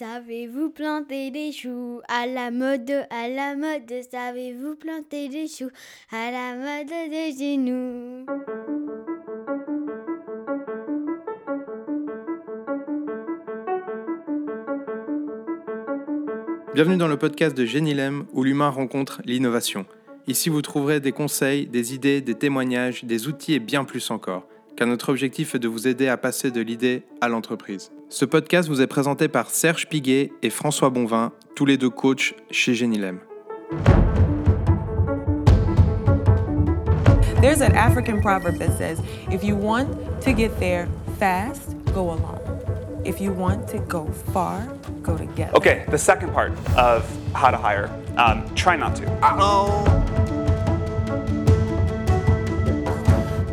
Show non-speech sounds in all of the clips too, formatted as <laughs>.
Savez-vous planter des choux? À la mode, à la mode Savez-vous planter des choux? À la mode de chez nous Bienvenue dans le podcast de Génilem où l'humain rencontre l'innovation. Ici, vous trouverez des conseils, des idées, des témoignages, des outils et bien plus encore, car notre objectif est de vous aider à passer de l'idée à l'entreprise. Ce podcast vous est présenté par Serge Piguet et François Bonvin, tous les deux coachs chez Genilem. There's an African proverb that says, if you want to get there fast, go alone. If you want to go far, go together. Okay, the second part of how to hire. Um, try not to.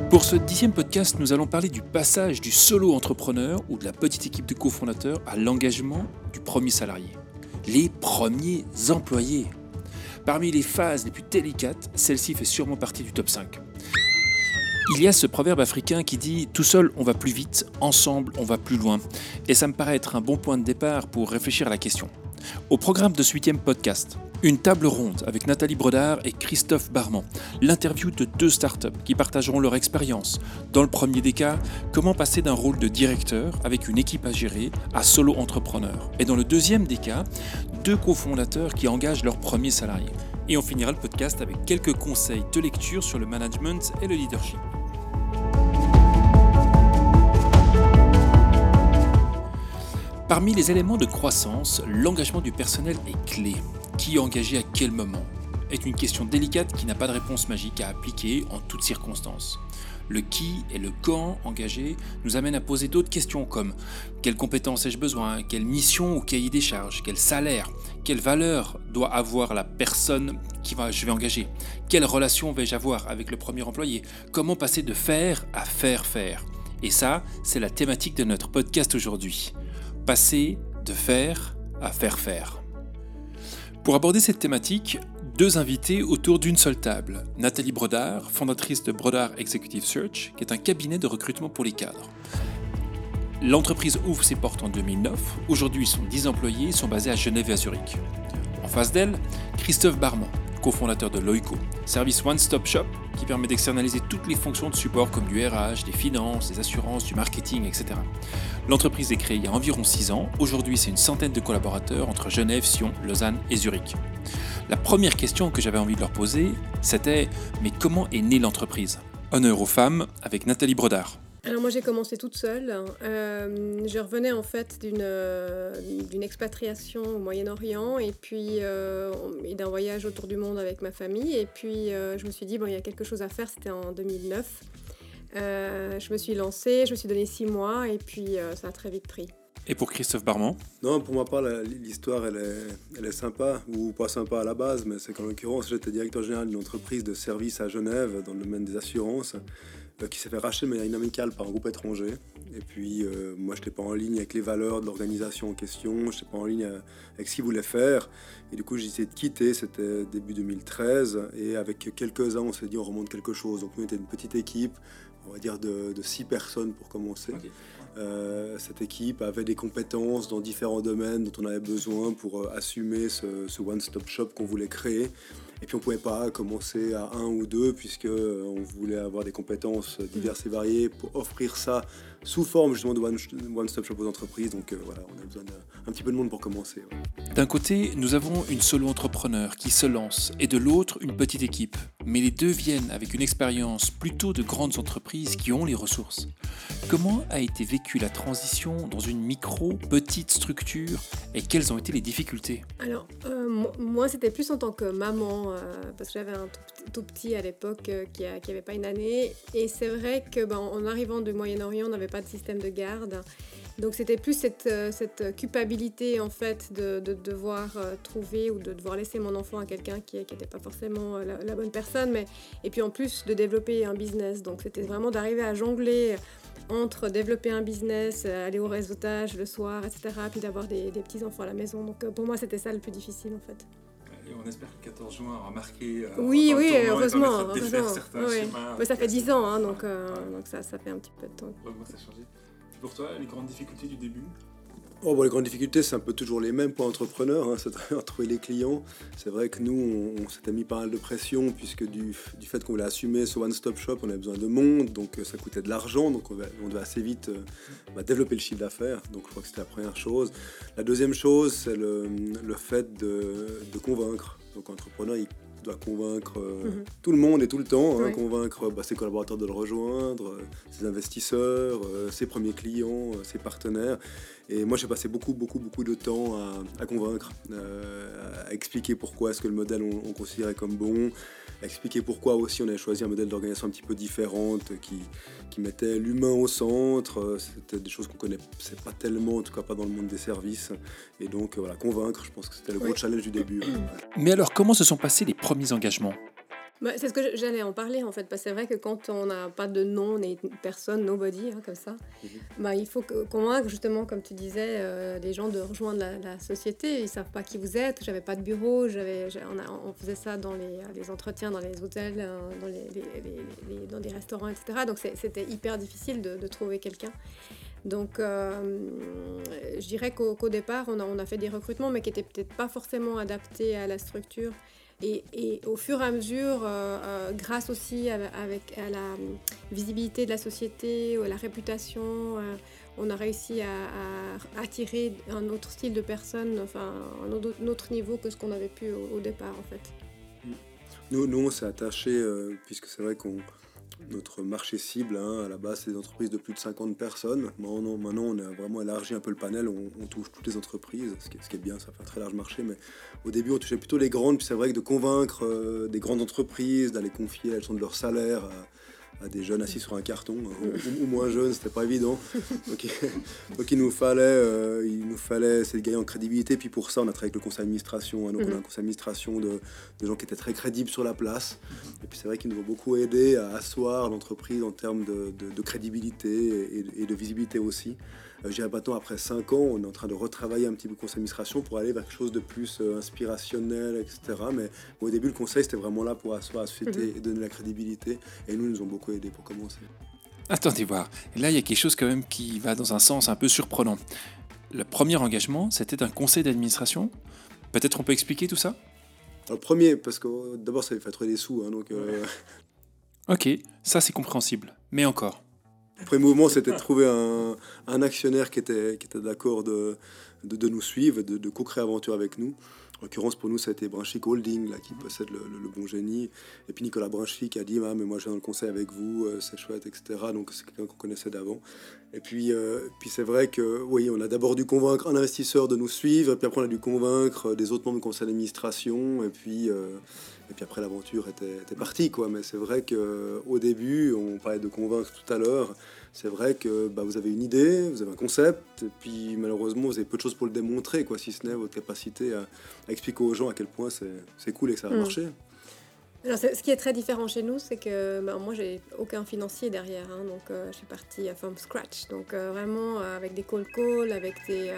Pour ce dixième podcast, nous allons parler du passage du solo entrepreneur ou de la petite équipe de cofondateurs à l'engagement du premier salarié. Les premiers employés. Parmi les phases les plus délicates, celle-ci fait sûrement partie du top 5. Il y a ce proverbe africain qui dit Tout seul on va plus vite, ensemble on va plus loin. Et ça me paraît être un bon point de départ pour réfléchir à la question. Au programme de ce huitième podcast, une table ronde avec Nathalie Brodard et Christophe Barman. L'interview de deux startups qui partageront leur expérience. Dans le premier des cas, comment passer d'un rôle de directeur avec une équipe à gérer à solo entrepreneur. Et dans le deuxième des cas, deux cofondateurs qui engagent leurs premiers salariés. Et on finira le podcast avec quelques conseils de lecture sur le management et le leadership. Parmi les éléments de croissance, l'engagement du personnel est clé. Qui engager à quel moment est une question délicate qui n'a pas de réponse magique à appliquer en toutes circonstances. Le qui et le quand engagé nous amènent à poser d'autres questions comme quelles compétences ai-je besoin, quelle mission ou cahier des charges, quel salaire, quelle valeur doit avoir la personne qui va, je vais engager, quelle relation vais-je avoir avec le premier employé, comment passer de faire à faire faire. Et ça, c'est la thématique de notre podcast aujourd'hui. Passer de faire à faire faire. Pour aborder cette thématique, deux invités autour d'une seule table. Nathalie Brodard, fondatrice de Brodard Executive Search, qui est un cabinet de recrutement pour les cadres. L'entreprise ouvre ses portes en 2009. Aujourd'hui, son 10 employés sont basés à Genève et à Zurich. En face d'elle, Christophe Barman, cofondateur de Loico, service one-stop shop qui permet d'externaliser toutes les fonctions de support comme du RH, des finances, des assurances, du marketing, etc. L'entreprise est créée il y a environ 6 ans. Aujourd'hui, c'est une centaine de collaborateurs entre Genève, Sion, Lausanne et Zurich. La première question que j'avais envie de leur poser, c'était mais comment est née l'entreprise? Honneur aux femmes avec Nathalie Brodard. Alors moi j'ai commencé toute seule. Euh, je revenais en fait d'une euh, d'une expatriation au Moyen-Orient et puis euh, et d'un voyage autour du monde avec ma famille. Et puis je me suis dit bon il y a quelque chose à faire. C'était en 2009. je me suis lancée, je me suis donné six mois et puis ça a très vite pris. Et pour Christophe Barman? Non, pour ma part, l'histoire, elle est, elle est sympa, ou pas sympa à la base, mais c'est qu'en l'occurrence, j'étais directeur général d'une entreprise de services à Genève dans le domaine des assurances. Euh, qui s'est fait racheter de manière par un groupe étranger. Et puis, euh, moi, je n'étais pas en ligne avec les valeurs de l'organisation en question, je n'étais pas en ligne euh, avec ce qu'ils voulaient faire. Et du coup, j'ai décidé de quitter, c'était début 2013. Et avec quelques-uns, on s'est dit, on remonte quelque chose. Donc, nous, on était une petite équipe, on va dire de, six personnes pour commencer. cette équipe avait des compétences dans différents domaines dont on avait besoin pour assumer ce, ce one-stop shop qu'on voulait créer. Et puis on ne pouvait pas commencer à un ou deux puisque euh, on voulait avoir des compétences diverses et variées pour offrir ça sous forme justement de one-stop shop aux entreprises. Donc euh, voilà, on a besoin d'un petit peu de monde pour commencer. D'un côté, nous avons une solo entrepreneur qui se lance et de l'autre, une petite équipe. Mais les deux viennent avec une expérience plutôt de grandes entreprises qui ont les ressources. Comment a été vécue la transition dans une micro, petite structure et quelles ont été les difficultés? Alors, euh, moi, c'était plus en tant que maman, euh, parce que j'avais un tout, petit à l'époque qui n'avait pas une année. Et c'est vrai que ben, en arrivant du Moyen-Orient, on n'avait pas de système de garde. Donc c'était plus cette, euh, culpabilité en fait de, de, devoir euh, trouver ou de devoir laisser mon enfant à quelqu'un qui n'était pas forcément euh, la, bonne personne, mais et puis en plus de développer un business. Donc c'était vraiment d'arriver à jongler entre développer un business, aller au réseautage le soir, etc., puis d'avoir des, des petits enfants à la maison. Donc pour moi c'était ça le plus difficile en fait. Et on espère que le 14 juin aura marqué. oui, oui, heureusement. heureusement. Mais ça fait 10 ans, hein, donc, donc ça, ça fait un petit peu de temps. ça a changé. Pour toi, les grandes difficultés du début? Oh, les grandes difficultés, c'est un peu toujours les mêmes pour entrepreneurs, hein, c'est <laughs> trouver les clients. C'est vrai que nous, on, s'était mis pas mal de pression, puisque du, du fait qu'on voulait assumer ce one-stop shop, on avait besoin de monde, donc euh, ça coûtait de l'argent, donc on, on, devait assez vite euh, bah, développer le chiffre d'affaires. Donc je crois que c'était la première chose. La deuxième chose, c'est le, le, fait de, de convaincre. Donc entrepreneur, il doit convaincre euh, mhm. tout le monde et tout le temps, hein, convaincre bah, ses collaborateurs de le rejoindre, euh, ses investisseurs, euh, ses premiers clients, ses partenaires. Et moi, j'ai passé beaucoup, beaucoup, beaucoup de temps à, convaincre, à expliquer pourquoi est-ce que le modèle on, on considérait comme bon, expliquer pourquoi aussi on avait choisi un modèle d'organisation un petit peu différente qui, qui mettait l'humain au centre. C'était des choses qu'on connaissait pas tellement, en tout cas pas dans le monde des services. Et donc voilà, convaincre, je pense que c'était le gros challenge du début. Mais alors, comment se sont passés les premiers engagements? Bah, c'est ce que j'allais en parler en fait, parce que c'est vrai que quand on n'a pas de nom, on est personne, nobody, hein, comme ça, mhm. bah, il faut convaincre justement, comme tu disais, euh, les gens de rejoindre la, société. Ils ne savent pas qui vous êtes, j'avais pas de bureau, on, on, faisait ça dans les, les, entretiens, dans les hôtels, euh, dans, les, les, dans des restaurants, etc. Donc c'était hyper difficile de, de trouver quelqu'un. Donc, euh, je dirais qu'au départ, on a, on a, fait des recrutements, mais qui n'étaient peut-être pas forcément adaptés à la structure et, au fur et à mesure, euh, euh, grâce aussi à, la visibilité de la société, à la réputation, euh, on a réussi à, attirer un autre style de personne, enfin un autre, niveau que ce qu'on avait pu au, départ en fait. Nous, nous on s'est attaché, puisque c'est vrai qu'on notre marché cible, hein, à la base, c'est des entreprises de plus de 50 personnes. Maintenant, maintenant on a vraiment élargi un peu le panel, on, touche toutes les entreprises, ce qui, est, bien, ça fait un très large marché. Mais au début, on touchait plutôt les grandes, puis c'est vrai que de convaincre euh, des grandes entreprises, d'aller confier la gestion de leur salaire des jeunes assis sur un carton, ou, moins jeunes, c'était pas évident. <laughs> <laughs> Donc, il nous fallait, euh, il nous fallait de gagner en crédibilité. Puis pour ça, on a travaillé avec le conseil d'administration. Hein. donc on a un mhm. conseil d'administration de, gens qui étaient très crédibles sur la place. Et puis c'est vrai qu'ils nous ont beaucoup aidé à asseoir l'entreprise en termes de, crédibilité et, de visibilité aussi. Euh, J'ai maintenant, après 5 ans, on est en train de retravailler un petit peu le conseil d'administration pour aller vers quelque chose de plus euh, inspirationnel, etc. Mais au début, le conseil, c'était vraiment là pour asseoir société mhm. et donner la crédibilité. Et nous, ils nous ont beaucoup aidé pour commencer. Attendez voir. Là, il y a quelque chose quand même qui va dans un sens un peu surprenant. Le premier engagement, c'était un conseil d'administration. Peut-être on peut expliquer tout ça? Le premier, parce que d'abord, ça fait trouver des sous. Hein, donc, euh, Ok, ça c'est compréhensible. Mais encore. Le premier mouvement, c'était de trouver un, actionnaire qui était, qui était d'accord de, de, nous suivre, de, de co-créer aventure avec nous. En l'occurrence, pour nous, ça a été Brunchic Holding là, qui possède le, bon génie. Et puis Nicolas Brunchic qui a dit ah, mais Moi, je viens le conseil avec vous, euh, c'est chouette, etc. Donc, c'est quelqu'un qu'on connaissait d'avant. Et puis, euh, puis c'est vrai que oui, on a d'abord dû convaincre un investisseur de nous suivre, et puis après, on a dû convaincre des autres membres du conseil d'administration. Et puis. Euh, et puis après, l'aventure était, était, partie, quoi. Mais c'est vrai qu'au début, on parlait de convaincre tout à l'heure, c'est vrai que bah, vous avez une idée, vous avez un concept, et puis malheureusement, vous avez peu de choses pour le démontrer, quoi, si ce n'est votre capacité à, expliquer aux gens à quel point c'est cool et que ça va mm. marcher. Alors, ce qui est très différent chez nous, c'est que bah, moi, j'ai aucun financier derrière. Hein, donc, euh, je suis partie from scratch. Donc, euh, vraiment, euh, avec des call calls, avec des.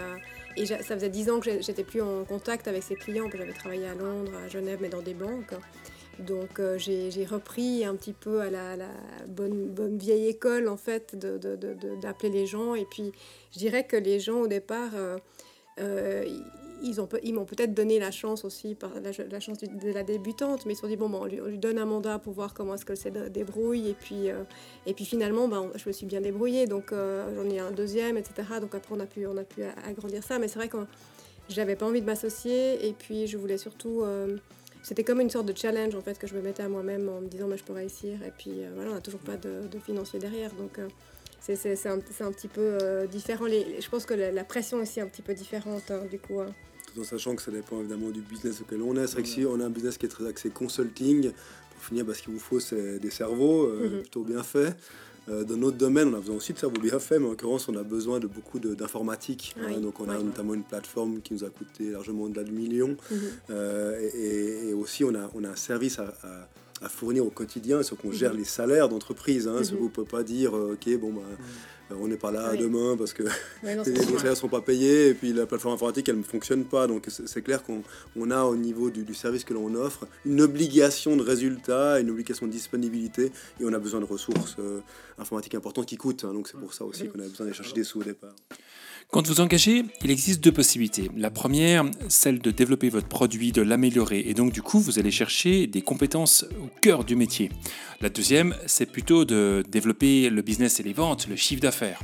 et ça faisait dix ans que j'étais plus en contact avec ces clients, j'avais travaillé à Londres, à Genève, mais dans des banques. Donc euh, j'ai repris un petit peu à la, bonne, bonne, vieille école en fait d'appeler les gens. Et puis je dirais que les gens au départ, euh, euh, ils, ont, ils m'ont peut-être donné la chance aussi, la, chance de la débutante, mais ils se sont dit, bon, bon on, lui, donne un mandat pour voir comment est-ce que c'est débrouille. Et puis, puis finalement, ben, je me suis bien débrouillée, donc j'en ai un deuxième, etc. Donc après, on a pu, agrandir ça. Mais c'est vrai que j'avais pas envie de m'associer, et puis je voulais surtout c'était comme une sorte de challenge en fait que je me mettais à moi-même en me disant mais je peux réussir et puis euh, voilà on n'a toujours pas de, financier derrière donc euh, c'est un, petit peu euh, différent je pense que la, pression aussi est un petit peu différente hein, du coup hein. Tout en sachant que ça dépend évidemment du business auquel on est c'est vrai que si on a un business qui est très axé consulting pour finir parce qu'il vous faut c'est des cerveaux mm-hmm. plutôt bien faits euh, dans notre domaine, on a besoin aussi de cerveau bien fait, mais en l'occurrence, on a besoin de beaucoup d'informatique. Hein. donc, on a notamment une plateforme qui nous a coûté largement au-delà de millions. Mhm. Euh, et, aussi, on a, on a un service à, à, fournir au quotidien, sur qu'on gère mhm. les salaires d'entreprise. Hein, mm -hmm. ne peut pas dire, euh, OK, bon, bah, Euh, on n'est pas là Oui. demain parce que non, <laughs> les salaires ne sont pas payés et puis la plateforme informatique elle ne fonctionne pas. Donc c'est c'est clair qu'on on a au niveau du, du service que l'on offre une obligation de résultat, une obligation de disponibilité et on a besoin de ressources euh, informatiques importantes qui coûtent. hein. donc c'est pour ça aussi qu'on a besoin d'aller chercher des sous au départ. Quand vous engagez, il existe deux possibilités. La première, celle de développer votre produit, de l'améliorer, et donc du coup, vous allez chercher des compétences au cœur du métier. La deuxième, c'est plutôt de développer le business et les ventes, le chiffre d'affaires.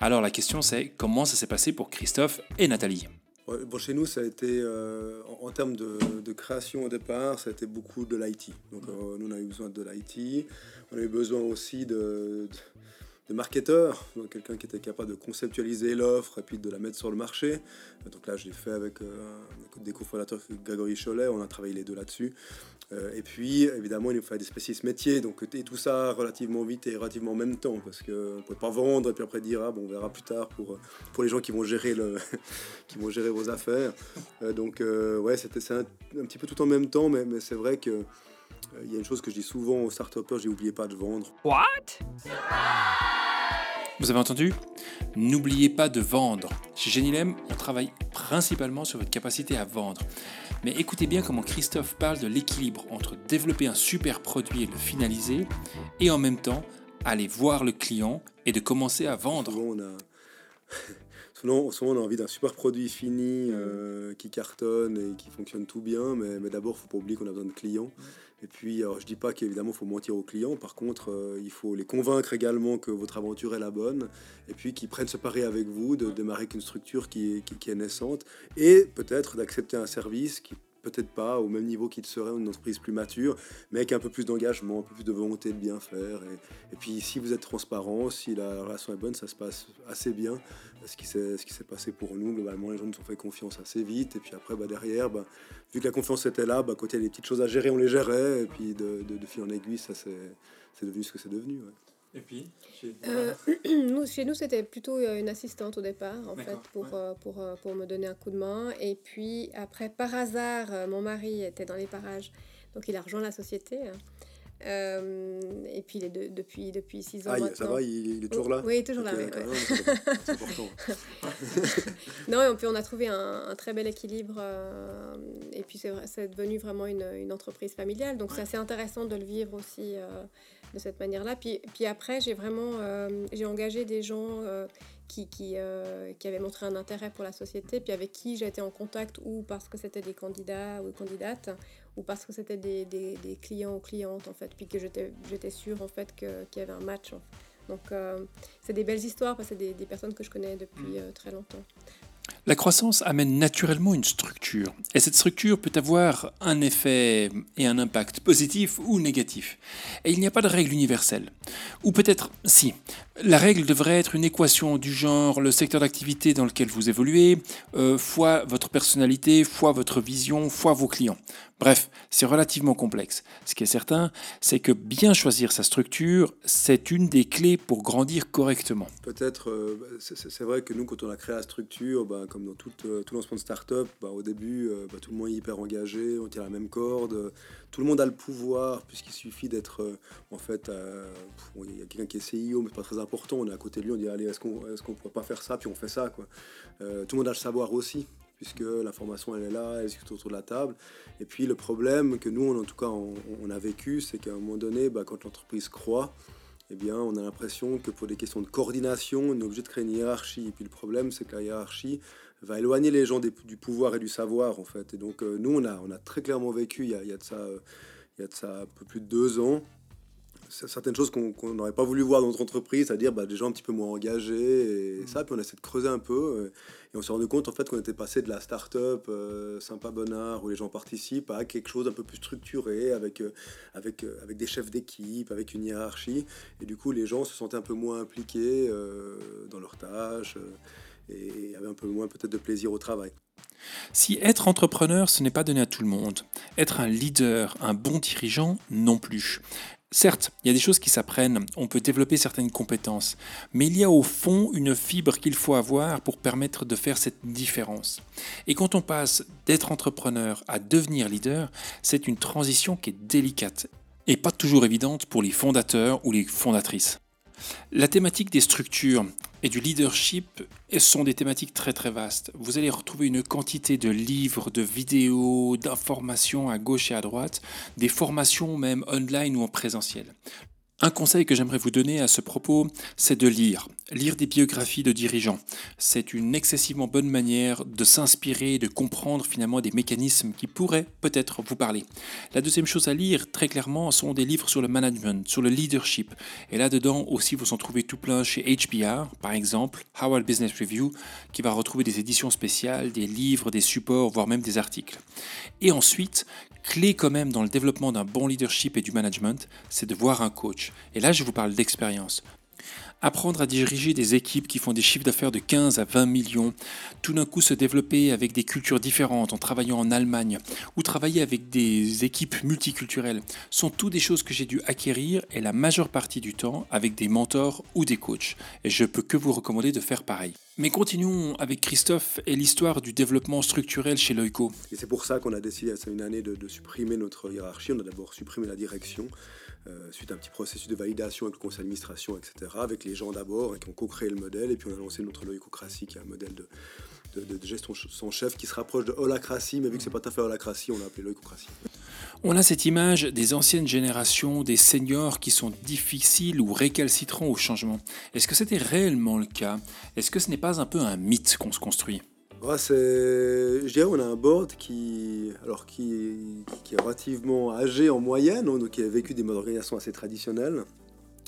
Alors la question c'est comment ça s'est passé pour Christophe et Nathalie? Bon, chez nous, ça a été, euh, en, termes de, création au départ, ça a été beaucoup de l'IT. Donc, euh, nous, on a eu besoin de l'IT. On a eu besoin aussi de, de marketeurs, donc quelqu'un qui était capable de conceptualiser l'offre et puis de la mettre sur le marché. Donc là, je l'ai fait avec, euh, des cofondateurs, Grégory Cholet, on a travaillé les deux là-dessus. Euh, et puis, évidemment, il nous fallait des spécialistes métiers, donc et tout ça relativement vite et relativement en même temps, parce qu'on ne peut pas vendre et puis après dire, ah, bon, on verra plus tard pour, pour les gens qui vont gérer, le, <laughs> qui vont gérer vos affaires. Euh, donc, euh, ouais, c'était un, un petit peu tout en même temps, mais, c'est vrai que euh, il y a une chose que je dis souvent aux start-upers, j'ai oublié pas de vendre. Vous avez entendu N'oubliez pas de vendre. Chez Genilem, on travaille principalement sur votre capacité à vendre. Mais écoutez bien comment Christophe parle de l'équilibre entre développer un super produit et le finaliser, et en même temps aller voir le client et de commencer à vendre. Souvent, on a, <laughs> on a envie d'un super produit fini euh, qui cartonne et qui fonctionne tout bien, mais, mais d'abord, il ne faut pas oublier qu'on a besoin de clients. Et puis, alors, je dis pas qu'évidemment, il faut mentir aux clients. Par contre, euh, il faut les convaincre également que votre aventure est la bonne. Et puis, qu'ils prennent ce pari avec vous, de démarrer avec une structure qui est, naissante. Et peut-être d'accepter un service qui peut-être pas au même niveau qu'il serait une entreprise plus mature, mais avec un peu plus d'engagement, un peu plus de volonté de bien faire. Et puis, si vous êtes transparent, si la relation est bonne, ça se passe assez bien. Ce qui s'est ce qui s'est passé pour nous, globalement, les gens nous ont fait confiance assez vite. Et puis après, bah, derrière, bah, vu que la confiance était là, bah, quand il y a des petites choses à gérer, on les gérait. Et puis de, de, de fil en aiguille, ça c'est c'est devenu ce que c'est devenu. ouais. Et puis Euh, <clears throat> nous, chez nous, c'était plutôt euh, une assistante au départ, en fait, pour, ouais. euh, pour, euh, pour me donner un coup de main. Et puis, après, par hasard, mon mari était dans les parages, donc il a rejoint la société. hein. Euh, et puis, il est de- depuis, depuis six ans Ah, maintenant. ça va, il, il est toujours là Oui, il est toujours là, oui, quand ouais. <laughs> c'est- important. Non, et puis on a trouvé un, un très bel équilibre. euh, et puis c'est devenu vraiment une, une entreprise familiale. Donc c'est assez intéressant de le vivre aussi euh, de cette manière-là. Puis, puis après, j'ai vraiment euh, j'ai engagé des gens euh, qui, qui, euh, qui avaient montré un intérêt pour la société, puis avec qui j'ai été en contact ou parce que c'était des candidats ou candidates, ou parce que c'était des, des, des clients ou clientes, en fait, puis que j'étais sûre, en fait, qu'il y avait un match. en fait. Donc, euh, c'est des belles histoires parce que c'est des, des personnes que je connais depuis euh, très longtemps. La croissance amène naturellement une structure. Et cette structure peut avoir un effet et un impact positif ou négatif. Et il n'y a pas de règle universelle. Ou peut-être, si. La règle devrait être une équation du genre le secteur d'activité dans lequel vous évoluez, euh, fois votre personnalité, fois votre vision, fois vos clients. Bref, c'est relativement complexe. Ce qui est certain, c'est que bien choisir sa structure, c'est une des clés pour grandir correctement. Peut-être, euh, c'est- vrai que nous, quand on a créé la structure, bah, comme dans tout, euh, tout lancement de start-up, bah, au début, euh, bah, tout le monde est hyper engagé, on tire la même corde, tout le monde a le pouvoir, puisqu'il suffit d'être, en fait, il y a quelqu'un qui est CIO, mais c'est pas très important, on est à côté de lui, on dit, allez, est-ce qu'on qu'on pourrait pas faire ça, puis on fait ça, quoi. Tout le monde a le savoir aussi, puisque l'information, elle est là, elle est autour de la table. Et puis, le problème que nous, en tout cas, on, a vécu, c'est qu'à un moment donné, bah, quand l'entreprise croît, eh bien, on a l'impression que pour des questions de coordination, on est obligé de créer une hiérarchie. Et puis le problème, c'est que la hiérarchie va éloigner les gens du pouvoir et du savoir, en fait. Et donc, euh, nous, on a, on a très clairement vécu, il y a, de ça, euh, il y a de ça un peu plus de deux ans, certaines choses qu'on n'aurait pas voulu voir dans notre entreprise, c'est-à-dire bah, des gens un petit peu moins engagés et ça. Puis on a essayé de creuser un peu euh, et on s'est rendu compte en fait qu'on était passé de la start-up euh, sympa bonnard où les gens participent à quelque chose un peu plus structuré avec, euh, avec, euh, avec des chefs d'équipe, avec une hiérarchie. Et du coup, les gens se sentaient un peu moins impliqués dans leurs tâches et avaient un peu moins peut-être de plaisir au travail. Si être entrepreneur, ce n'est pas donné à tout le monde, être un leader, un bon dirigeant, non plus. Certes, il y a des choses qui s'apprennent, on peut développer certaines compétences, mais il y a au fond une fibre qu'il faut avoir pour permettre de faire cette différence. Et quand on passe d'être entrepreneur à devenir leader, c'est une transition qui est délicate et pas toujours évidente pour les fondateurs ou les fondatrices. La thématique des structures et du leadership sont des thématiques très très vastes. Vous allez retrouver une quantité de livres, de vidéos, d'informations à gauche et à droite, des formations même online ou en présentiel. Un conseil que j'aimerais vous donner à ce propos, c'est de lire. Lire des biographies de dirigeants. C'est une excessivement bonne manière de s'inspirer, de comprendre finalement des mécanismes qui pourraient peut-être vous parler. La deuxième chose à lire, très clairement, sont des livres sur le management, sur le leadership. Et là-dedans aussi, vous en trouvez tout plein chez HBR, par exemple, Howard Business Review, qui va retrouver des éditions spéciales, des livres, des supports, voire même des articles. Et ensuite, clé quand même dans le développement d'un bon leadership et du management, c'est de voir un coach. Et là, je vous parle d'expérience. Apprendre à diriger des équipes qui font des chiffres d'affaires de 15 à 20 millions, tout d'un coup se développer avec des cultures différentes en travaillant en Allemagne ou travailler avec des équipes multiculturelles sont toutes des choses que j'ai dû acquérir et la majeure partie du temps avec des mentors ou des coachs. Et je peux que vous recommander de faire pareil. Mais continuons avec Christophe et l'histoire du développement structurel chez Loico. Et c'est pour ça qu'on a décidé, il une année, de supprimer notre hiérarchie. On a d'abord supprimé la direction euh, suite à un petit processus de validation avec le conseil d'administration, etc., avec les gens d'abord qui ont co-créé le modèle, et puis on a lancé notre loïcocratie, qui est un modèle de, de, gestion sans chef qui se rapproche de holacratie, mais vu que c'est pas tout à fait holacratie, on l'a appelé loïcocratie. On a cette image des anciennes générations, des seniors qui sont difficiles ou récalcitrants au changement. Est-ce que c'était réellement le cas? Est-ce que ce n'est pas un peu un mythe qu'on se construit? C'est, je dirais, on a un board qui, alors qui, qui est relativement âgé en moyenne, hein, donc qui a vécu des modes d'organisation assez traditionnels.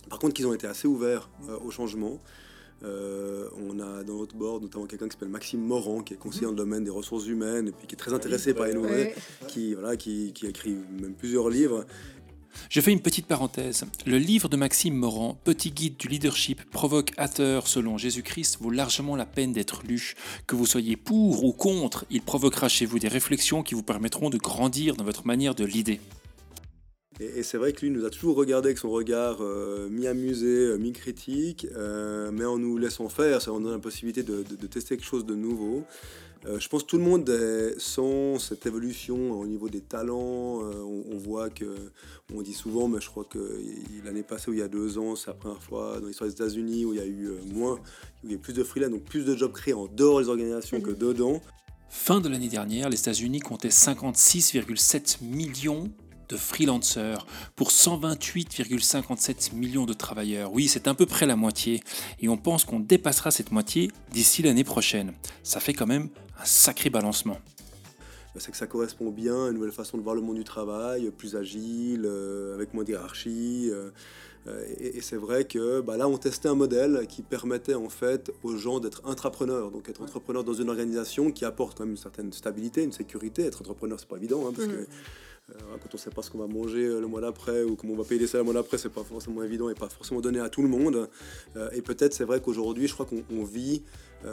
Par contre, qu'ils ont été assez ouverts euh, au changement. Euh, on a dans notre board notamment quelqu'un qui s'appelle Maxime Morand, qui est conseiller dans le domaine des ressources humaines et puis qui est très intéressé par les nouvelles, qui, voilà, qui, qui a écrit même plusieurs livres je fais une petite parenthèse. Le livre de Maxime Morand, Petit guide du leadership provocateur selon Jésus-Christ, vaut largement la peine d'être lu. Que vous soyez pour ou contre, il provoquera chez vous des réflexions qui vous permettront de grandir dans votre manière de l'idée. Et, c'est vrai que lui nous a toujours regardé avec son regard euh, mi-amusé, euh, mi-critique, euh, mais en nous laissant faire, nous donne la possibilité de, tester quelque chose de nouveau. Je pense que tout le monde sent cette évolution au niveau des talents. On, voit que, on dit souvent, mais je crois que l'année passée ou il y a deux ans, c'est la première fois dans l'histoire des États-Unis où il y a eu moins, où il y a eu plus de freelance, donc plus de jobs créés en dehors des organisations que dedans. Fin de l'année dernière, les États-Unis comptaient 56,7 millions de freelancers pour 128,57 millions de travailleurs. Oui, c'est à peu près la moitié. Et on pense qu'on dépassera cette moitié d'ici l'année prochaine. Ça fait quand même un sacré balancement bah, c'est que ça correspond bien à une nouvelle façon de voir le monde du travail, plus agile, euh, avec moins d'hierarchie. Euh, euh, et, c'est vrai que bah, là, on testait un modèle qui permettait en fait aux gens d'être intrapreneurs, donc être entrepreneur dans une organisation qui apporte quand même une certaine stabilité, une sécurité. Être entrepreneur, c'est pas évident, hein, parce mmh. que euh, quand on ne sait pas ce qu'on va manger euh, le mois d'après ou comment on va payer les salaires le mois d'après, c'est pas forcément évident et pas forcément donné à tout le monde. Euh, et peut-être c'est vrai qu'aujourd'hui, je crois qu'on vit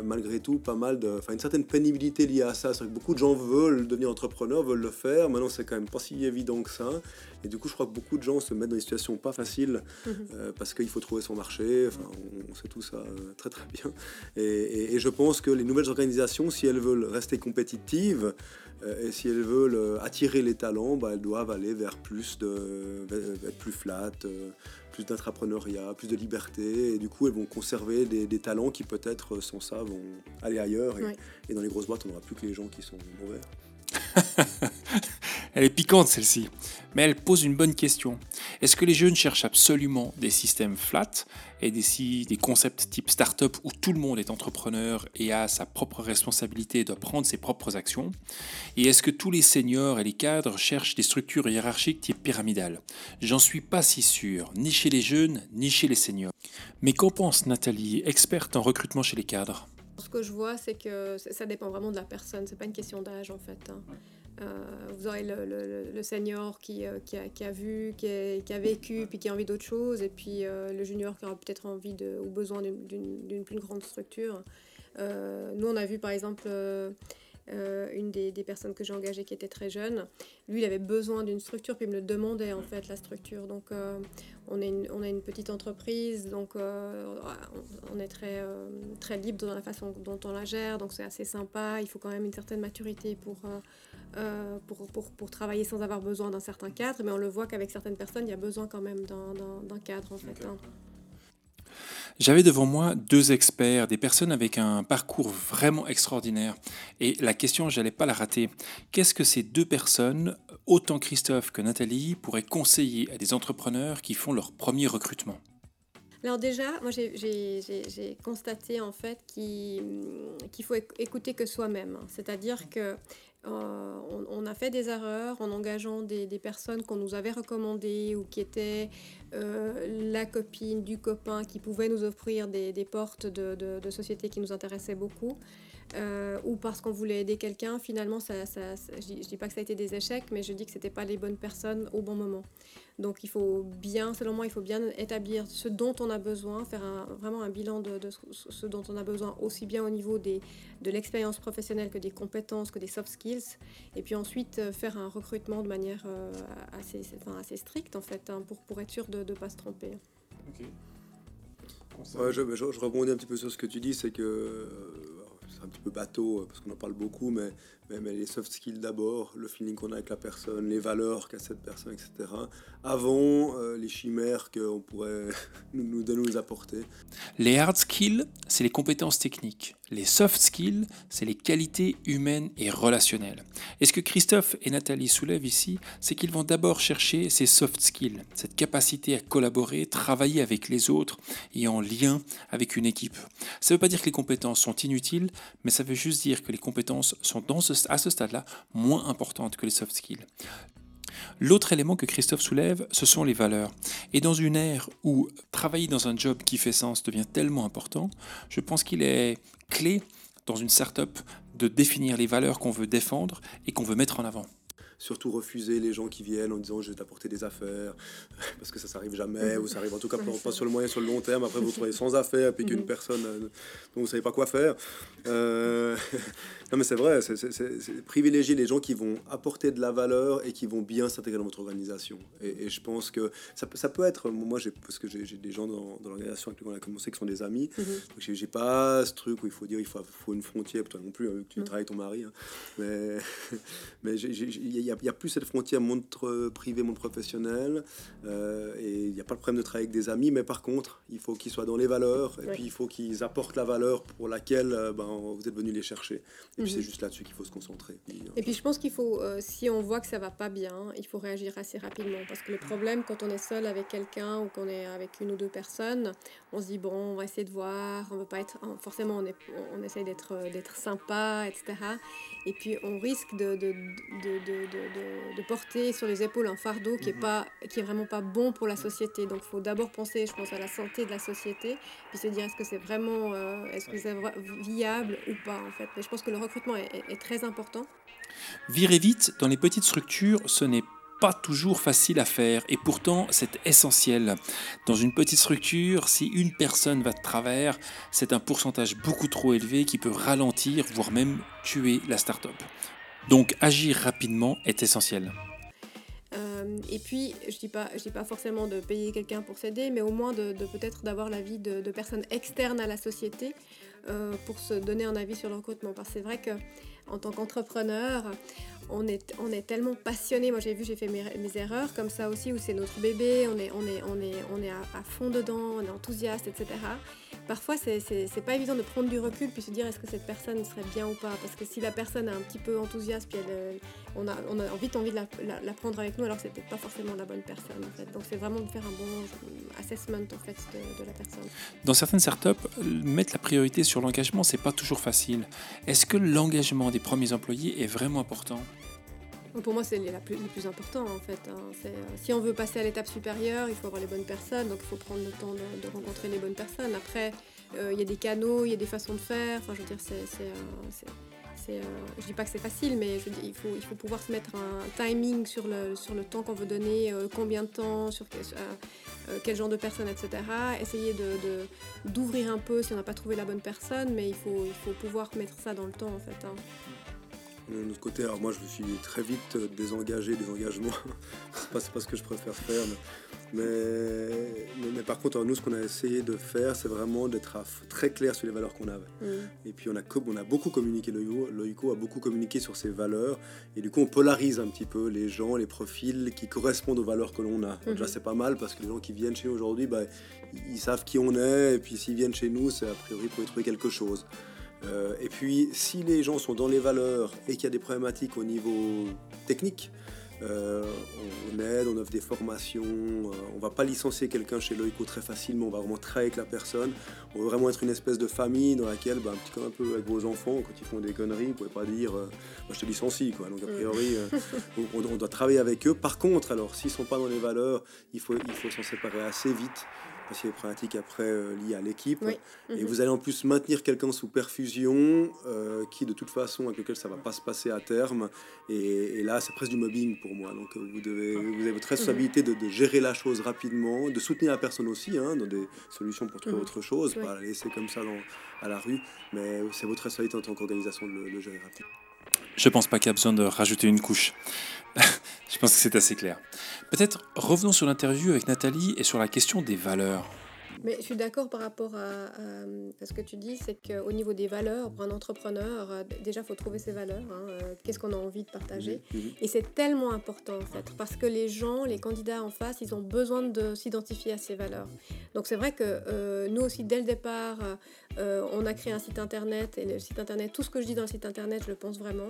malgré tout pas mal de, enfin une certaine pénibilité liée à ça. C'est que beaucoup de gens veulent devenir entrepreneurs, veulent le faire. Maintenant, c'est quand même pas si évident que ça. Et du coup, je crois que beaucoup de gens se mettent dans des situations pas faciles mhm. parce qu'il faut trouver son marché. Enfin, on, sait tout ça très très bien. Et, et, je pense que les nouvelles organisations, si elles veulent rester compétitives, euh, et si elles veulent euh, attirer les talents, bah, elles doivent aller vers plus de, être plus flat, euh, plus d'entrepreneuriat, plus de liberté. Et du coup, elles vont conserver des, talents qui peut-être sans ça vont aller ailleurs. Et, dans les grosses boîtes, on n'aura plus que les gens qui sont mauvais. <laughs> elle est piquante celle-ci, mais elle pose une bonne question. Est-ce que les jeunes cherchent absolument des systèmes flat et des, des concepts type startup où tout le monde est entrepreneur et a sa propre responsabilité et doit prendre ses propres actions? Et est-ce que tous les seniors et les cadres cherchent des structures hiérarchiques type pyramidale J'en suis pas si sûr, ni chez les jeunes, ni chez les seniors. Mais qu'en pense Nathalie, experte en recrutement chez les cadres? Ce que je vois, c'est que ça dépend vraiment de la personne. C'est pas une question d'âge en fait. Hein. Euh, vous aurez le, senior qui, euh, qui, a, qui, a, vu, qui a, qui a, vécu, puis qui a envie d'autre chose, et puis euh, le junior qui aura peut-être envie de, ou besoin d'une plus grande structure. nous, on a vu par exemple une des, des, personnes que j'ai engagées qui était très jeune. Lui, il avait besoin d'une structure, puis il me le demandait en fait, la structure. Donc, on, est une, on a une petite entreprise, donc on est très, très libre dans la façon dont on la gère, donc c'est assez sympa. Il faut quand même une certaine maturité pour euh, pour, pour, pour, travailler sans avoir besoin d'un certain cadre, mais on le voit qu'avec certaines personnes, il y a besoin quand même d'un cadre en fait. Hein. J'avais devant moi deux experts, des personnes avec un parcours vraiment extraordinaire. Et la question, j'allais pas la rater. Qu'est-ce que ces deux personnes, autant Christophe que Nathalie, pourraient conseiller à des entrepreneurs qui font leur premier recrutement? Alors déjà, moi j'ai constaté en fait qu'il faut écouter que soi-même. C'est-à-dire que euh, on, a fait des erreurs en engageant des, personnes qu'on nous avait recommandées ou qui étaient euh, la copine du copain qui pouvait nous offrir des, portes de, de, sociétés qui nous intéressaient beaucoup. Euh, ou parce qu'on voulait aider quelqu'un, finalement, ça, je ne dis pas que ça a été des échecs, mais je dis que ce n'était pas les bonnes personnes au bon moment. Donc il faut bien, selon moi, il faut bien établir ce dont on a besoin, faire vraiment un bilan de, ce dont on a besoin, aussi bien au niveau des, de l'expérience professionnelle que des compétences, que des soft skills, et puis ensuite euh, faire un recrutement de manière assez, assez stricte, en fait, hein, pour, pour être sûr de ne pas se tromper. je, je, rebondis un petit peu sur ce que tu dis, c'est que c'est un petit peu bateau euh, parce qu'on en parle beaucoup, mais, mais, les soft skills d'abord, le feeling qu'on a avec la personne, les valeurs qu'a cette personne, etc. Avant euh, les chimères qu'on pourrait <laughs> nous, nous, nous apporter. Les hard skills, c'est les compétences techniques. Les soft skills, c'est les qualités humaines et relationnelles. Et ce que Christophe et Nathalie soulèvent ici, c'est qu'ils vont d'abord chercher ces soft skills, cette capacité à collaborer, travailler avec les autres et en lien avec une équipe. Ça ne veut pas dire que les compétences sont inutiles, mais ça veut juste dire que les compétences sont dans à ce stade-là moins importantes que les soft skills. L'autre élément que Christophe soulève, ce sont les valeurs. Et dans une ère où travailler dans un job qui fait sens devient tellement important, je pense qu'il est clé dans une startup de définir les valeurs qu'on veut défendre et qu'on veut mettre en avant surtout refuser les gens qui viennent en disant je vais t'apporter des affaires, <laughs> parce que ça s'arrive jamais, ou ça arrive en tout cas <laughs> pas sur le moyen, sur le long terme. Après, vous trouvez sans affaires, puis qu'une mhm. personne euh, dont vous savez pas quoi faire. Euh, <laughs> non, mais c'est vrai, c'est privilégier les gens qui vont apporter de la valeur et qui vont bien s'intégrer dans votre organisation. Et, je pense que ça, ça peut être, moi, parce que j'ai des gens dans, dans l'organisation avec lesquels on a commencé qui sont des amis, mhm. donc j'ai pas ce truc où il faut dire il faut, faut une frontière, toi non plus, hein, tu mhm. travailles avec ton mari, hein. mais, mais il y, a plus cette frontière monde privé, monde professionnel. Euh, et il n'y a pas le problème de travailler avec des amis, mais par contre, il faut qu'ils soient dans les valeurs. Et puis, il faut qu'ils apportent la valeur pour laquelle euh, ben, vous êtes venu les chercher. Et puis, c'est mhm. juste là-dessus qu'il faut se concentrer. et puis, je pense qu'il faut, euh, si on voit que ça va pas bien, il faut réagir assez rapidement. Parce que le problème, quand on est seul avec quelqu'un ou qu'on est avec une ou deux personnes, on se dit, bon, on va essayer de voir, on veut pas être. Forcément, on, est, on essaye d'être sympa, etc. Et puis, on risque de, de, de de, porter sur les épaules un fardeau qui est mhm. pas qui est vraiment pas bon pour la société. Donc, il faut d'abord penser, je pense, à la santé de la société, puis se dire est-ce que c'est vraiment euh, est-ce que c'est viable ou pas en fait. Mais je pense que le recrutement est, est très important. Virer vite dans les petites structures, ce n'est pas toujours facile à faire et pourtant c'est essentiel. Dans une petite structure, si une personne va de travers, c'est un pourcentage beaucoup trop élevé qui peut ralentir, voire même tuer la start-up. Donc agir rapidement est essentiel. Euh, et puis, je ne dis, pas, dis pas forcément de payer quelqu'un pour s'aider, mais au moins de, peut-être d'avoir l'avis de, personnes externes à la société euh, pour se donner un avis sur le recrutement. Parce que c'est vrai qu'en tant qu'entrepreneur, on est, tellement passionné. Moi, j'ai vu, j'ai fait mes, erreurs comme ça aussi, où c'est notre bébé, on est, à, fond dedans, on est enthousiaste, etc. Parfois, c'est pas évident de prendre du recul puis se dire est-ce que cette personne serait bien ou pas? Parce que si la personne est un petit peu enthousiaste, puis euh, on, a, vite envie de la, prendre avec nous, alors c'est peut-être pas forcément la bonne personne. Fait. Donc, c'est vraiment de faire un bon assessment en fait, de, de la personne. Dans certaines startups, mettre la priorité sur l'engagement, c'est pas toujours facile. Est-ce que l'engagement des premiers employés est vraiment important? Pour moi, c'est le plus important en fait. Hein. Euh, si on veut passer à l'étape supérieure, il faut avoir les bonnes personnes, donc il faut prendre le temps de, rencontrer les bonnes personnes. Après, euh, il y a des canaux, il y a des façons de faire. Enfin, je veux dire, c'est, euh, je dis pas que c'est facile, mais il, faut, pouvoir se mettre un timing sur le, temps qu'on veut donner, combien de temps, sur quel genre de personnes, etc. Essayer d'ouvrir un peu si on n'a pas trouvé la bonne personne, mais il faut, il faut pouvoir mettre ça dans le temps en fait. Hein. De notre côté, alors moi je me suis très vite désengagé des engagements. <laughs> c'est pas, pas ce que je préfère faire. Mais, mais, mais par contre, nous, ce qu'on a essayé de faire, c'est vraiment d'être très clair sur les valeurs qu'on avait. Et puis on a, on a beaucoup communiqué, Loïco, Loïco a beaucoup communiqué sur ses valeurs. Et du coup, on polarise un petit peu les gens, les profils qui correspondent aux valeurs que l'on a. Déjà, c'est pas mal parce que les gens qui viennent chez nous aujourd'hui, bah, ils savent qui on est. Et puis s'ils viennent chez nous, c'est a priori pour y trouver quelque chose. Euh, et puis, si les gens sont dans les valeurs et qu'il y a des problématiques au niveau technique, euh, on aide, on offre des formations, euh, on va pas licencier quelqu'un chez Loïco très facilement, on va vraiment travailler avec la personne. On veut vraiment être une espèce de famille dans laquelle, bah, un petit peu un peu avec vos enfants, quand ils font des conneries, vous pouvez pas dire euh, moi je te licencie. Quoi. Donc a priori, on, on doit travailler avec eux. Par contre, alors s'ils sont pas dans les valeurs, il faut, il faut s'en séparer assez vite. Parce qu'il y a des problématiques après euh, liées à l'équipe. Oui. Et vous allez en plus maintenir quelqu'un sous perfusion euh, qui, de toute façon, avec lequel ça va pas se passer à terme. Et, et là, c'est presque du mobbing pour moi. Donc, euh, vous, devez, vous avez votre responsabilité de, de gérer la chose rapidement, de soutenir la personne aussi hein, dans des solutions pour trouver Mhm. autre chose, Oui. pas la laisser comme ça dans, à la rue. Mais c'est votre responsabilité en tant qu'organisation de le, le gérer rapidement. Je pense pas qu'il y a besoin de rajouter une couche. <laughs> Je pense que c'est assez clair. Peut-être revenons sur l'interview avec Nathalie et sur la question des valeurs. Mais je suis d'accord par rapport à, à- à ce que tu dis, c'est qu'au niveau des valeurs, pour un entrepreneur, euh, déjà, il faut trouver ses valeurs. hein, euh, Qu'est-ce qu'on a envie de partager Mhm. Et c'est tellement important, en fait, parce que les gens, les candidats en face, ils ont besoin de s'identifier à ces valeurs. Donc c'est vrai que euh, nous aussi, dès le départ, euh, on a créé un site internet, et le site internet, tout ce que je dis dans le site internet, je le pense vraiment.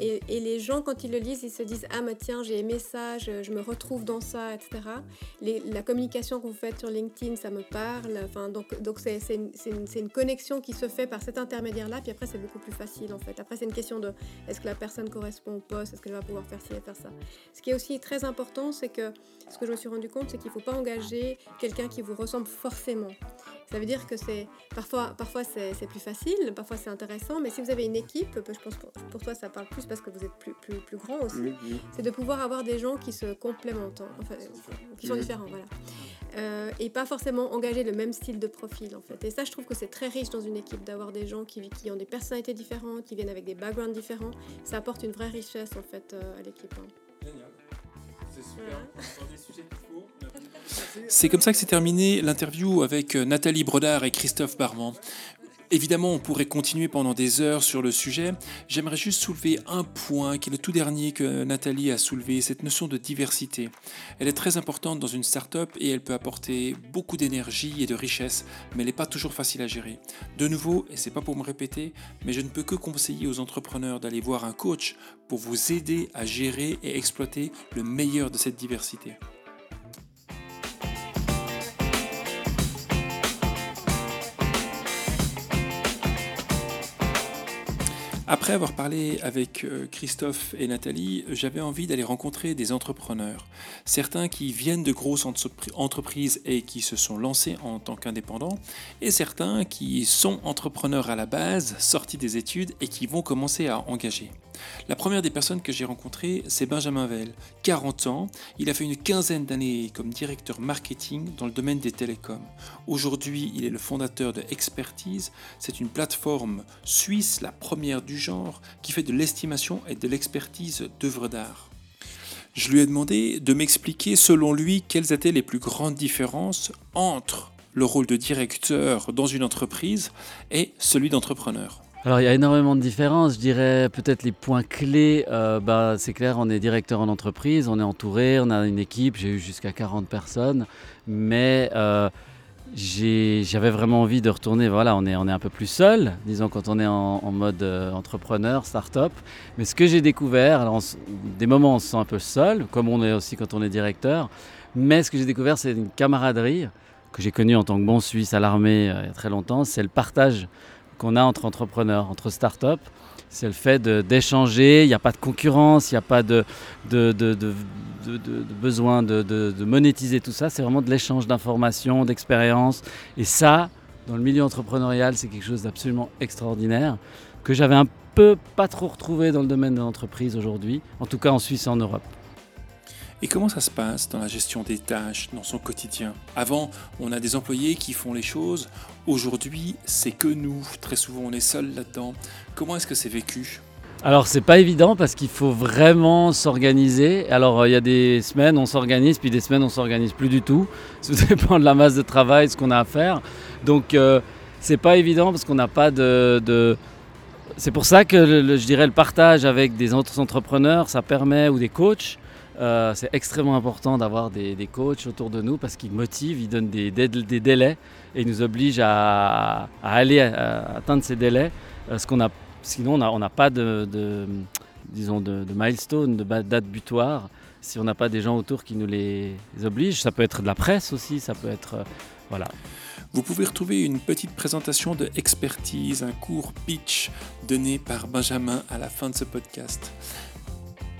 Et, les gens, quand ils le lisent, ils se disent Ah, mais tiens, j'ai aimé ça, je, me retrouve dans ça, etc. La communication que vous faites sur LinkedIn, ça me parle. Enfin, donc, c'est, c'est une, une connexion qui se fait par cet intermédiaire-là. Puis après, c'est beaucoup plus facile en fait. Après, c'est une question de est-ce que la personne correspond au poste, est-ce qu'elle va pouvoir faire ci et faire ça. Ce qui est aussi très important, c'est que ce que je me suis rendu compte, c'est qu'il ne faut pas engager quelqu'un qui vous ressemble forcément. Ça veut dire que c'est parfois, parfois c'est, plus facile, parfois c'est intéressant, mais si vous avez une équipe, je pense pour, pour toi ça parle plus parce que vous êtes plus, plus, plus grand aussi, c'est de pouvoir avoir des gens qui se complémentent, hein, enfin, qui sont différents, voilà. Euh, et pas forcément engager le même style de profil en fait. Et ça, je trouve que c'est très riche dans une équipe d'avoir des gens qui, qui ont des personnalités différentes, qui viennent avec des backgrounds différents. Ça apporte une vraie richesse en fait euh, à l'équipe. hein. C'est comme ça que s'est terminée l'interview avec euh, Nathalie Brodard et Christophe Barman. Évidemment, on pourrait continuer pendant des heures sur le sujet. J'aimerais juste soulever un point qui est le tout dernier que Nathalie a soulevé, cette notion de diversité. Elle est très importante dans une start-up et elle peut apporter beaucoup d'énergie et de richesse, mais elle n'est pas toujours facile à gérer. De nouveau, et c'est pas pour me répéter, mais je ne peux que conseiller aux entrepreneurs d'aller voir un coach pour vous aider à gérer et exploiter le meilleur de cette diversité. Après avoir parlé avec euh, Christophe et Nathalie, j'avais envie d'aller rencontrer des entrepreneurs. Certains qui viennent de grosses entrepri- entreprises et qui se sont lancés en tant qu'indépendants, et certains qui sont entrepreneurs à la base, sortis des études et qui vont commencer à engager. La première des personnes que j'ai rencontrées, c'est Benjamin Vell, 40 ans. Il a fait une quinzaine d'années comme directeur marketing dans le domaine des télécoms. Aujourd'hui, il est le fondateur de Expertise. C'est une plateforme suisse, la première du genre, qui fait de l'estimation et de l'expertise d'œuvres d'art. Je lui ai demandé de m'expliquer selon lui quelles étaient les plus grandes différences entre le rôle de directeur dans une entreprise et celui d'entrepreneur. Alors il y a énormément de différences, je dirais peut-être les points clés, euh, bah, c'est clair, on est directeur en entreprise, on est entouré, on a une équipe, j'ai eu jusqu'à 40 personnes, mais euh, j'avais vraiment envie de retourner, voilà, on est, on est un peu plus seul, disons quand on est en, mode euh, entrepreneur, start-up, mais ce que j'ai découvert, alors des moments on se sent un peu seul, comme on est aussi quand on est directeur, mais ce que j'ai découvert c'est une camaraderie que j'ai connue en tant que bon Suisse à l'armée il y a très longtemps, c'est le partage qu'on a entre entrepreneurs, entre startups. C'est le fait d'échanger, il n'y a pas de concurrence, il n'y a pas de, de, besoin de monétiser tout ça. C'est vraiment de l'échange d'informations, d'expériences. Et ça, dans le milieu entrepreneurial, c'est quelque chose d'absolument extraordinaire que j'avais un peu pas trop retrouvé dans le domaine de l'entreprise aujourd'hui, en tout cas en Suisse et en Europe. Et comment ça se passe dans la gestion des tâches, dans son quotidien? Avant, on a des employés qui font les choses. Aujourd'hui, c'est que nous. Très souvent, on est seul là-dedans. Comment est-ce que c'est vécu? Alors c'est pas évident parce qu'il faut vraiment s'organiser. Alors il y a des semaines on s'organise, puis des semaines on s'organise plus du tout. <laughs> Ça dépend de la masse de travail, ce qu'on a à faire. Donc euh, c'est pas évident parce qu'on n'a pas de, C'est pour ça que je dirais le partage avec des autres entrepreneurs, ça permet ou des coachs. Euh, c'est extrêmement important d'avoir des, des coachs autour de nous parce qu'ils motivent, ils donnent des, délais et ils nous obligent à, aller atteindre ces délais. euh, qu'on a Sinon, on n'a pas de, disons de, milestone, de date butoir. Si on n'a pas des gens autour qui nous les obligent, ça peut être de la presse aussi, ça peut être euh, voilà. Vous pouvez retrouver une petite présentation de expertise, un court pitch donné par Benjamin à la fin de ce podcast.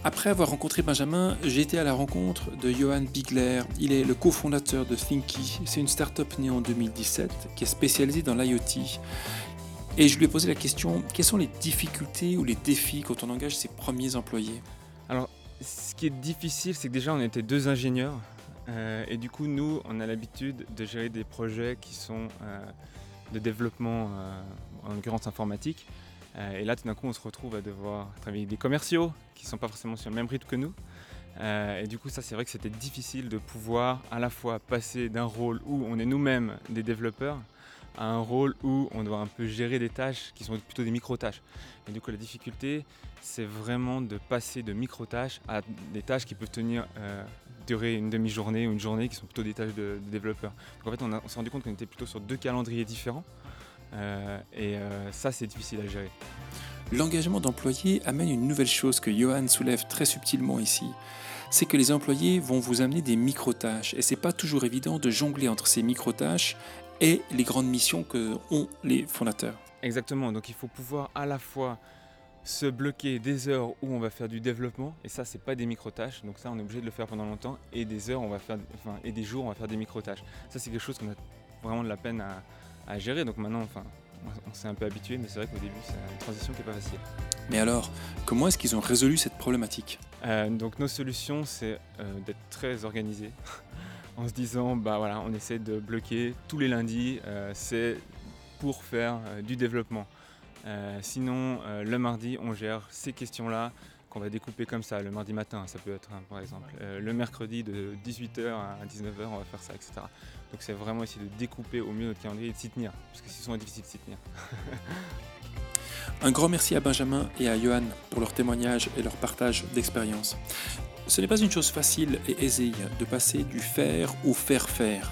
Après avoir rencontré Benjamin, j'ai été à la rencontre de Johan Bigler. Il est le cofondateur de Thinky. C'est une start-up née en 2017 qui est spécialisée dans l'IoT. Et je lui ai posé la question quelles sont les difficultés ou les défis quand on engage ses premiers employés? Alors, ce qui est difficile, c'est que déjà, on était deux ingénieurs. euh, et du coup, nous, on a l'habitude de gérer des projets qui sont euh, de développement, euh, en l'occurrence informatique. Euh, et là, tout d'un coup, on se retrouve à devoir travailler avec des commerciaux qui ne sont pas forcément sur le même rythme que nous. Euh, et du coup, ça, c'est vrai que c'était difficile de pouvoir à la fois passer d'un rôle où on est nous-mêmes des développeurs à un rôle où on doit un peu gérer des tâches qui sont plutôt des micro-tâches. Et du coup, la difficulté, c'est vraiment de passer de micro-tâches à des tâches qui peuvent tenir, euh, durer une demi-journée ou une journée, qui sont plutôt des tâches de, développeurs. Donc en fait, on s'est rendu compte qu'on était plutôt sur deux calendriers différents. Euh, et euh, ça, c'est difficile à gérer. L'engagement d'employés amène une nouvelle chose que Johan soulève très subtilement ici. C'est que les employés vont vous amener des micro-tâches et c'est pas toujours évident de jongler entre ces micro-tâches et les grandes missions que ont les fondateurs. Exactement, donc il faut pouvoir à la fois se bloquer des heures où on va faire du développement, et ça c'est pas des micro-tâches, donc ça on est obligé de le faire pendant longtemps, et des heures on va faire, enfin, et des jours on va faire des micro-tâches. Ça c'est quelque chose qu'on a vraiment de la peine à, à gérer, donc maintenant enfin, on, s'est un peu habitué, mais c'est vrai qu'au début c'est une transition qui est pas facile. Mais alors, comment est-ce qu'ils ont résolu cette problématique? Euh, donc nos solutions, c'est euh, d'être très organisé, <laughs> en se disant, bah voilà, on essaie de bloquer tous les lundis, euh, c'est pour faire du développement. Sinon, le mardi, on gère ces questions-là qu'on va découper comme ça, le mardi matin, ça peut être hein, par exemple. Le mercredi de 18h à 19h, on va faire ça, etc. Donc c'est vraiment essayer de découper au mieux notre calendrier et de s'y tenir, parce que c'est difficile de s'y tenir. <laughs> Un grand merci à Benjamin et à Johan pour leur témoignage et leur partage d'expérience. Ce n'est pas une chose facile et aisée de passer du faire au faire faire.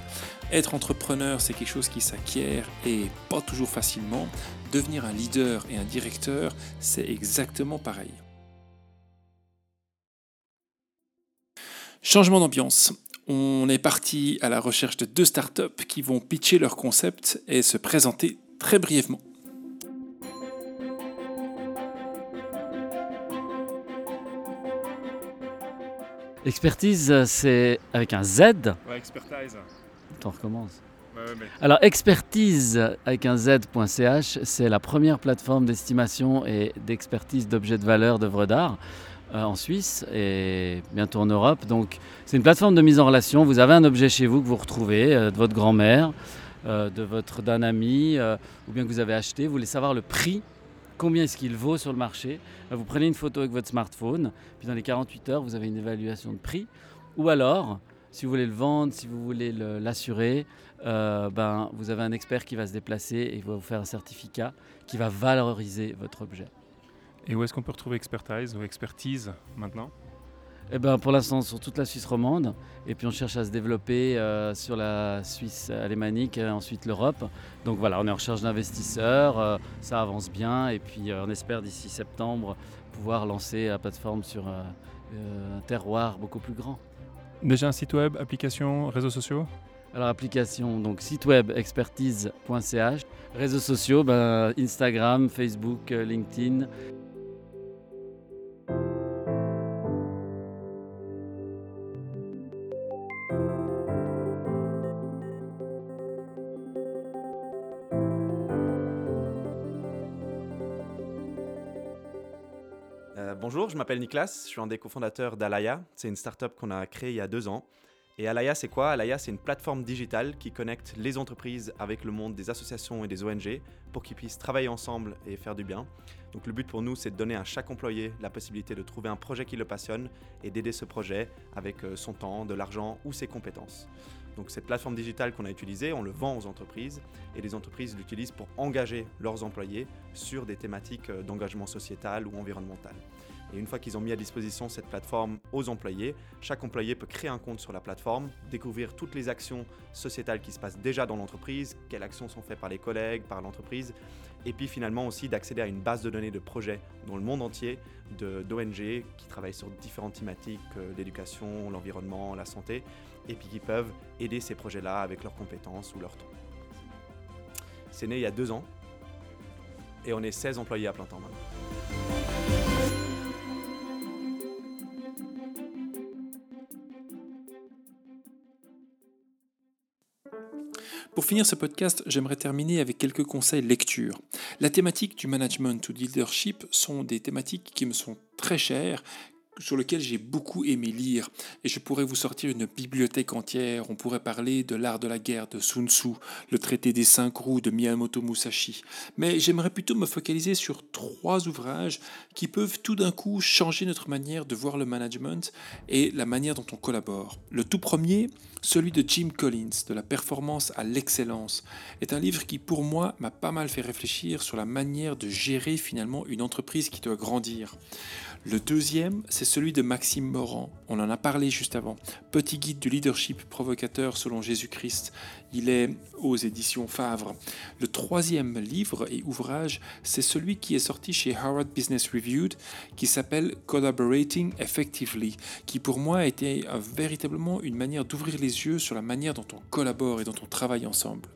Être entrepreneur, c'est quelque chose qui s'acquiert et pas toujours facilement. Devenir un leader et un directeur, c'est exactement pareil. Changement d'ambiance. On est parti à la recherche de deux startups qui vont pitcher leur concept et se présenter très brièvement. Expertise, c'est avec un Z. Ouais, expertise. On recommence. Ouais, ouais, mais... Alors, expertise avec un Z.ch, c'est la première plateforme d'estimation et d'expertise d'objets de valeur d'œuvres d'art en Suisse et bientôt en Europe. Donc, c'est une plateforme de mise en relation. Vous avez un objet chez vous que vous retrouvez euh, de votre grand-mère, euh, de d'un ami, euh, ou bien que vous avez acheté. Vous voulez savoir le prix, combien est-ce qu'il vaut sur le marché. Euh, Vous prenez une photo avec votre smartphone, puis dans les 48 heures, vous avez une évaluation de prix. Ou alors, si vous voulez le vendre, si vous voulez le- l'assurer, euh, ben, vous avez un expert qui va se déplacer et va vous faire un certificat qui va valoriser votre objet. Et où est-ce qu'on peut retrouver Expertise ou Expertise maintenant? Eh ben, pour l'instant, sur toute la Suisse romande. Et puis, on cherche à se développer euh, sur la Suisse alémanique, euh, ensuite l'Europe. Donc voilà, on est en recherche d'investisseurs. euh, ça avance bien. Et puis, euh, on espère d'ici septembre pouvoir lancer la plateforme sur un terroir beaucoup plus grand. Déjà un site web, application, réseaux sociaux? Alors, application, donc site web expertise.ch. Réseaux sociaux, ben, Instagram, Facebook, LinkedIn. M'appelle Nicolas, je suis un des cofondateurs d'Alaya. C'est une startup qu'on a créée il y a deux ans. Et Alaya, c'est quoi? Alaya, c'est une plateforme digitale qui connecte les entreprises avec le monde des associations et des ONG pour qu'ils puissent travailler ensemble et faire du bien. Donc le but pour nous, c'est de donner à chaque employé la possibilité de trouver un projet qui le passionne et d'aider ce projet avec euh, son temps, de l'argent ou ses compétences. Donc cette plateforme digitale qu'on a utilisée, on le vend aux entreprises et les entreprises l'utilisent pour engager leurs employés sur des thématiques euh, d'engagement sociétal ou environnemental. Et une fois qu'ils ont mis à disposition cette plateforme aux employés, chaque employé peut créer un compte sur la plateforme, découvrir toutes les actions sociétales qui se passent déjà dans l'entreprise, quelles actions sont faites par les collègues, par l'entreprise, et puis finalement aussi d'accéder à une base de données de projets dans le monde entier d'ONG qui travaillent sur différentes thématiques, euh, l'éducation, l'environnement, la santé, et puis qui peuvent aider ces projets-là avec leurs compétences ou leur temps. C'est né il y a deux ans, et on est 16 employés à plein temps maintenant. Pour finir ce podcast, j'aimerais terminer avec quelques conseils lecture. La thématique du management ou leadership sont des thématiques qui me sont très chères, sur lequel j'ai beaucoup aimé lire. Et je pourrais vous sortir une bibliothèque entière. On pourrait parler de l'art de la guerre de Sun Tzu, le traité des cinq roues de Miyamoto Musashi. Mais j'aimerais plutôt me focaliser sur trois ouvrages qui peuvent tout d'un coup changer notre manière de voir le management et la manière dont on collabore. Le tout premier, celui de Jim Collins, de la performance à l'excellence, est un livre qui pour moi m'a pas mal fait réfléchir sur la manière de gérer finalement une entreprise qui doit grandir. Le deuxième, c'est celui de Maxime Morand. On en a parlé juste avant. Petit guide du leadership provocateur selon Jésus-Christ. Il est aux éditions Favre. Le troisième livre et ouvrage, c'est celui qui est sorti chez Harvard Business Reviewed, qui s'appelle Collaborating Effectively, qui pour moi a été véritablement une manière d'ouvrir les yeux sur la manière dont on collabore et dont on travaille ensemble.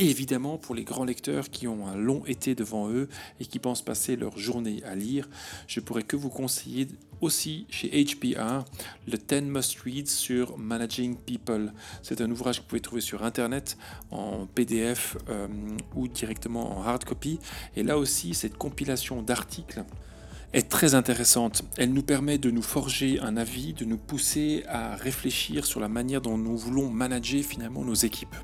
Et évidemment, pour les grands lecteurs qui ont un long été devant eux et qui pensent passer leur journée à lire, je pourrais que vous conseiller aussi chez HBR le 10 Must Read sur Managing People. C'est un ouvrage que vous pouvez trouver sur Internet en PDF euh, ou directement en hard copy. Et là aussi, cette compilation d'articles est très intéressante. Elle nous permet de nous forger un avis, de nous pousser à réfléchir sur la manière dont nous voulons manager finalement nos équipes.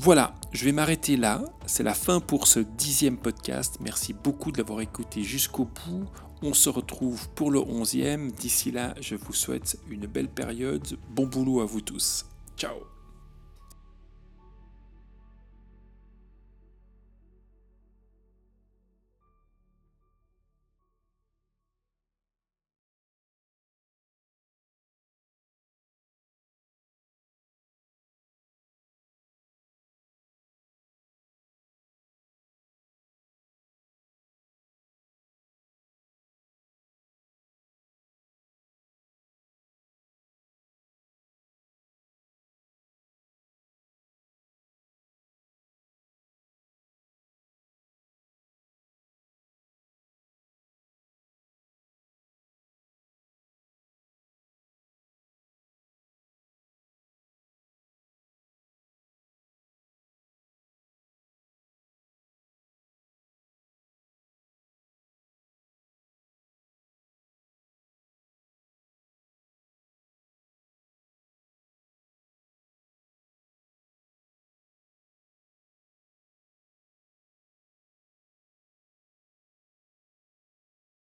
Voilà, je vais m'arrêter là. C'est la fin pour ce dixième podcast. Merci beaucoup de l'avoir écouté jusqu'au bout. On se retrouve pour le onzième. D'ici là, je vous souhaite une belle période. Bon boulot à vous tous. Ciao